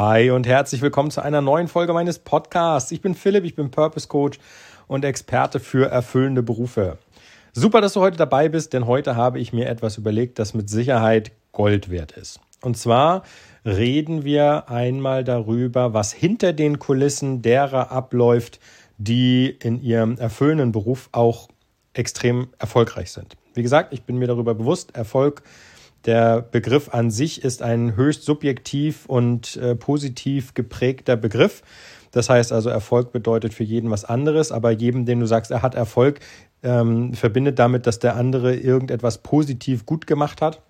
Hi und herzlich willkommen zu einer neuen Folge meines Podcasts. Ich bin Philipp, ich bin Purpose Coach und Experte für erfüllende Berufe. Super, dass du heute dabei bist, denn heute habe ich mir etwas überlegt, das mit Sicherheit Gold wert ist. Und zwar reden wir einmal darüber, was hinter den Kulissen derer abläuft, die in ihrem erfüllenden Beruf auch extrem erfolgreich sind. Wie gesagt, ich bin mir darüber bewusst, Erfolg der Begriff an sich ist ein höchst subjektiv und äh, positiv geprägter Begriff. Das heißt also, Erfolg bedeutet für jeden was anderes, aber jedem, den du sagst, er hat Erfolg, ähm, verbindet damit, dass der andere irgendetwas positiv gut gemacht hat.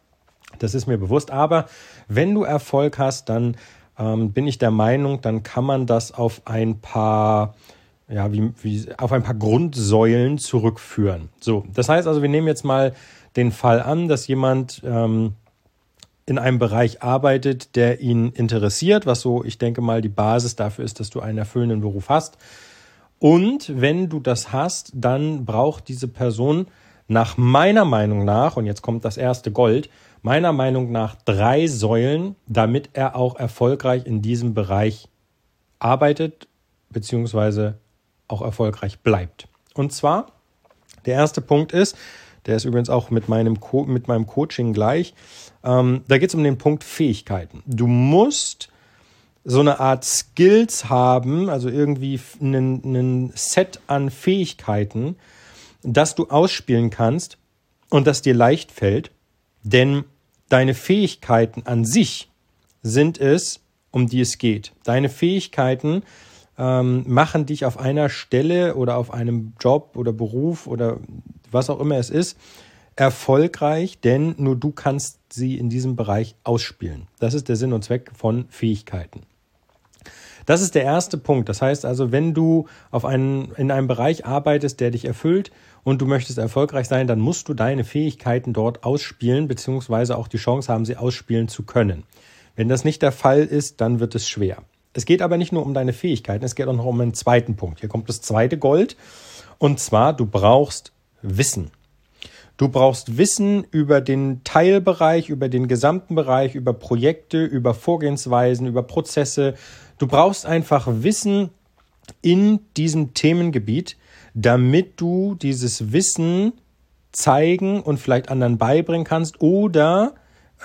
Das ist mir bewusst. Aber wenn du Erfolg hast, dann ähm, bin ich der Meinung, dann kann man das auf ein paar ja, wie, wie auf ein paar Grundsäulen zurückführen. So, das heißt also, wir nehmen jetzt mal den Fall an, dass jemand ähm, in einem Bereich arbeitet, der ihn interessiert, was so, ich denke mal, die Basis dafür ist, dass du einen erfüllenden Beruf hast. Und wenn du das hast, dann braucht diese Person nach meiner Meinung nach, und jetzt kommt das erste Gold, meiner Meinung nach drei Säulen, damit er auch erfolgreich in diesem Bereich arbeitet, beziehungsweise auch erfolgreich bleibt. Und zwar, der erste Punkt ist, der ist übrigens auch mit meinem, Co mit meinem Coaching gleich. Ähm, da geht es um den Punkt Fähigkeiten. Du musst so eine Art Skills haben, also irgendwie ein Set an Fähigkeiten, das du ausspielen kannst und das dir leicht fällt. Denn deine Fähigkeiten an sich sind es, um die es geht. Deine Fähigkeiten ähm, machen dich auf einer Stelle oder auf einem Job oder Beruf oder was auch immer es ist, erfolgreich, denn nur du kannst sie in diesem Bereich ausspielen. Das ist der Sinn und Zweck von Fähigkeiten. Das ist der erste Punkt. Das heißt also, wenn du auf einen, in einem Bereich arbeitest, der dich erfüllt und du möchtest erfolgreich sein, dann musst du deine Fähigkeiten dort ausspielen, beziehungsweise auch die Chance haben, sie ausspielen zu können. Wenn das nicht der Fall ist, dann wird es schwer. Es geht aber nicht nur um deine Fähigkeiten, es geht auch noch um einen zweiten Punkt. Hier kommt das zweite Gold. Und zwar, du brauchst Wissen. Du brauchst Wissen über den Teilbereich, über den gesamten Bereich, über Projekte, über Vorgehensweisen, über Prozesse. Du brauchst einfach Wissen in diesem Themengebiet, damit du dieses Wissen zeigen und vielleicht anderen beibringen kannst oder,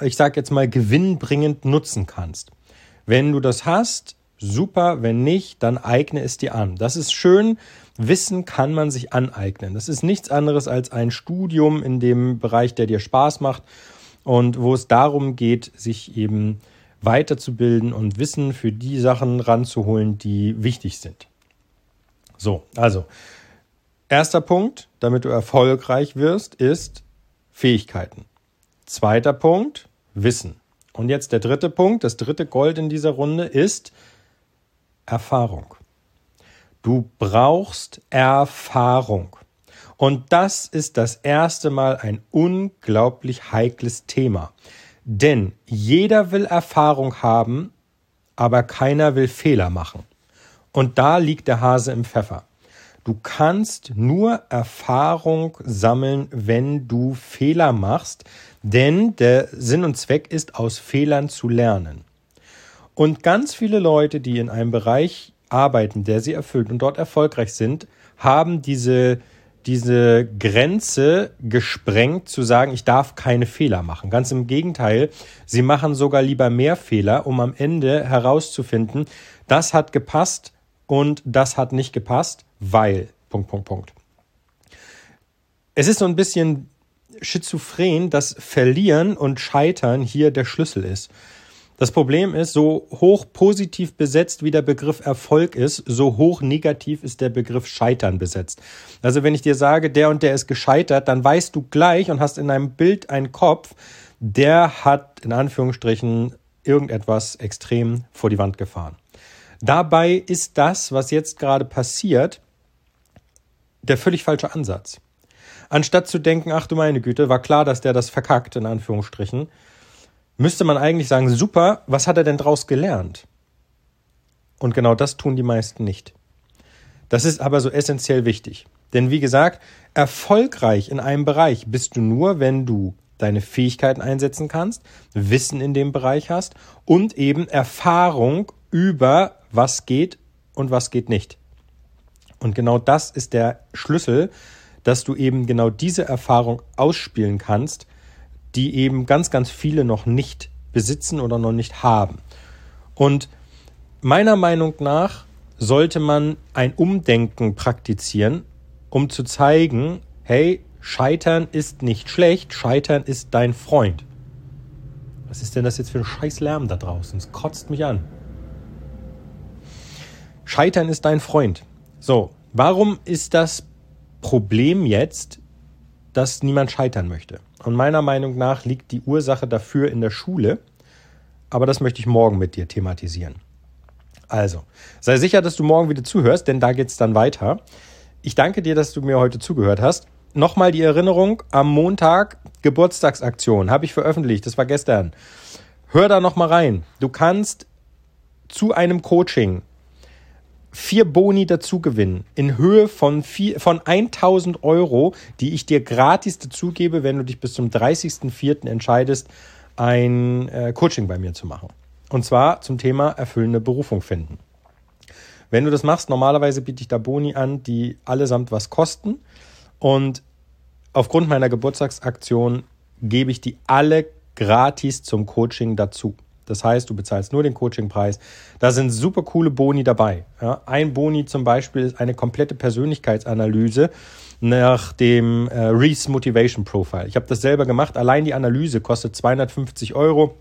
ich sage jetzt mal, gewinnbringend nutzen kannst. Wenn du das hast, super. Wenn nicht, dann eigne es dir an. Das ist schön. Wissen kann man sich aneignen. Das ist nichts anderes als ein Studium in dem Bereich, der dir Spaß macht und wo es darum geht, sich eben weiterzubilden und Wissen für die Sachen ranzuholen, die wichtig sind. So, also erster Punkt, damit du erfolgreich wirst, ist Fähigkeiten. Zweiter Punkt, Wissen. Und jetzt der dritte Punkt, das dritte Gold in dieser Runde ist Erfahrung. Du brauchst Erfahrung. Und das ist das erste Mal ein unglaublich heikles Thema. Denn jeder will Erfahrung haben, aber keiner will Fehler machen. Und da liegt der Hase im Pfeffer. Du kannst nur Erfahrung sammeln, wenn du Fehler machst, denn der Sinn und Zweck ist, aus Fehlern zu lernen. Und ganz viele Leute, die in einem Bereich arbeiten, der sie erfüllt und dort erfolgreich sind, haben diese, diese Grenze gesprengt, zu sagen, ich darf keine Fehler machen. Ganz im Gegenteil, sie machen sogar lieber mehr Fehler, um am Ende herauszufinden, das hat gepasst und das hat nicht gepasst, weil. Punkt, Punkt, Punkt. Es ist so ein bisschen schizophren, dass Verlieren und Scheitern hier der Schlüssel ist. Das Problem ist, so hoch positiv besetzt wie der Begriff Erfolg ist, so hoch negativ ist der Begriff Scheitern besetzt. Also wenn ich dir sage, der und der ist gescheitert, dann weißt du gleich und hast in einem Bild einen Kopf, der hat in Anführungsstrichen irgendetwas extrem vor die Wand gefahren. Dabei ist das, was jetzt gerade passiert, der völlig falsche Ansatz. Anstatt zu denken, ach du meine Güte, war klar, dass der das verkackt, in Anführungsstrichen, müsste man eigentlich sagen, super, was hat er denn draus gelernt? Und genau das tun die meisten nicht. Das ist aber so essentiell wichtig. Denn wie gesagt, erfolgreich in einem Bereich bist du nur, wenn du deine Fähigkeiten einsetzen kannst, Wissen in dem Bereich hast und eben Erfahrung über was geht und was geht nicht. Und genau das ist der Schlüssel, dass du eben genau diese Erfahrung ausspielen kannst, die eben ganz, ganz viele noch nicht besitzen oder noch nicht haben. Und meiner Meinung nach sollte man ein Umdenken praktizieren, um zu zeigen, hey, Scheitern ist nicht schlecht, Scheitern ist dein Freund. Was ist denn das jetzt für ein scheiß Lärm da draußen? Es kotzt mich an. Scheitern ist dein Freund. So, warum ist das Problem jetzt, dass niemand scheitern möchte? Und meiner Meinung nach liegt die Ursache dafür in der Schule, aber das möchte ich morgen mit dir thematisieren. Also, sei sicher, dass du morgen wieder zuhörst, denn da geht es dann weiter. Ich danke dir, dass du mir heute zugehört hast. Nochmal die Erinnerung, am Montag Geburtstagsaktion habe ich veröffentlicht, das war gestern. Hör da nochmal rein. Du kannst zu einem Coaching vier Boni dazu gewinnen in Höhe von, vier, von 1000 Euro, die ich dir gratis dazugebe, wenn du dich bis zum 30.04. entscheidest, ein äh, Coaching bei mir zu machen. Und zwar zum Thema erfüllende Berufung finden. Wenn du das machst, normalerweise biete ich da Boni an, die allesamt was kosten. Und aufgrund meiner Geburtstagsaktion gebe ich die alle gratis zum Coaching dazu. Das heißt, du bezahlst nur den Coachingpreis. Da sind super coole Boni dabei. Ja, ein Boni zum Beispiel ist eine komplette Persönlichkeitsanalyse nach dem äh, Reese Motivation Profile. Ich habe das selber gemacht. Allein die Analyse kostet 250 Euro.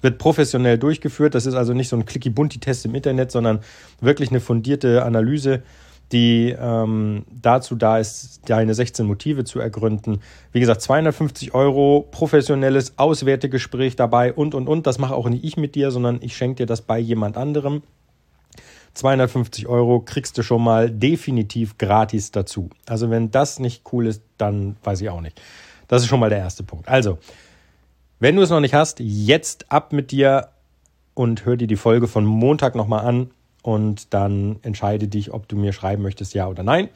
Wird professionell durchgeführt. Das ist also nicht so ein Clicky-Bunti-Test im Internet, sondern wirklich eine fundierte Analyse die ähm, dazu da ist, deine 16 Motive zu ergründen. Wie gesagt, 250 Euro, professionelles Auswertegespräch dabei und, und, und. Das mache auch nicht ich mit dir, sondern ich schenke dir das bei jemand anderem. 250 Euro kriegst du schon mal definitiv gratis dazu. Also wenn das nicht cool ist, dann weiß ich auch nicht. Das ist schon mal der erste Punkt. Also, wenn du es noch nicht hast, jetzt ab mit dir und hör dir die Folge von Montag nochmal an und dann entscheide dich, ob du mir schreiben möchtest, ja oder nein.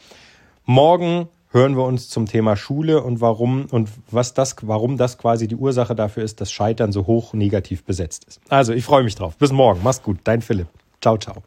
Morgen hören wir uns zum Thema Schule und warum und was das, warum das quasi die Ursache dafür ist, dass Scheitern so hoch negativ besetzt ist. Also, ich freue mich drauf. Bis morgen. Mach's gut. Dein Philipp. Ciao, ciao.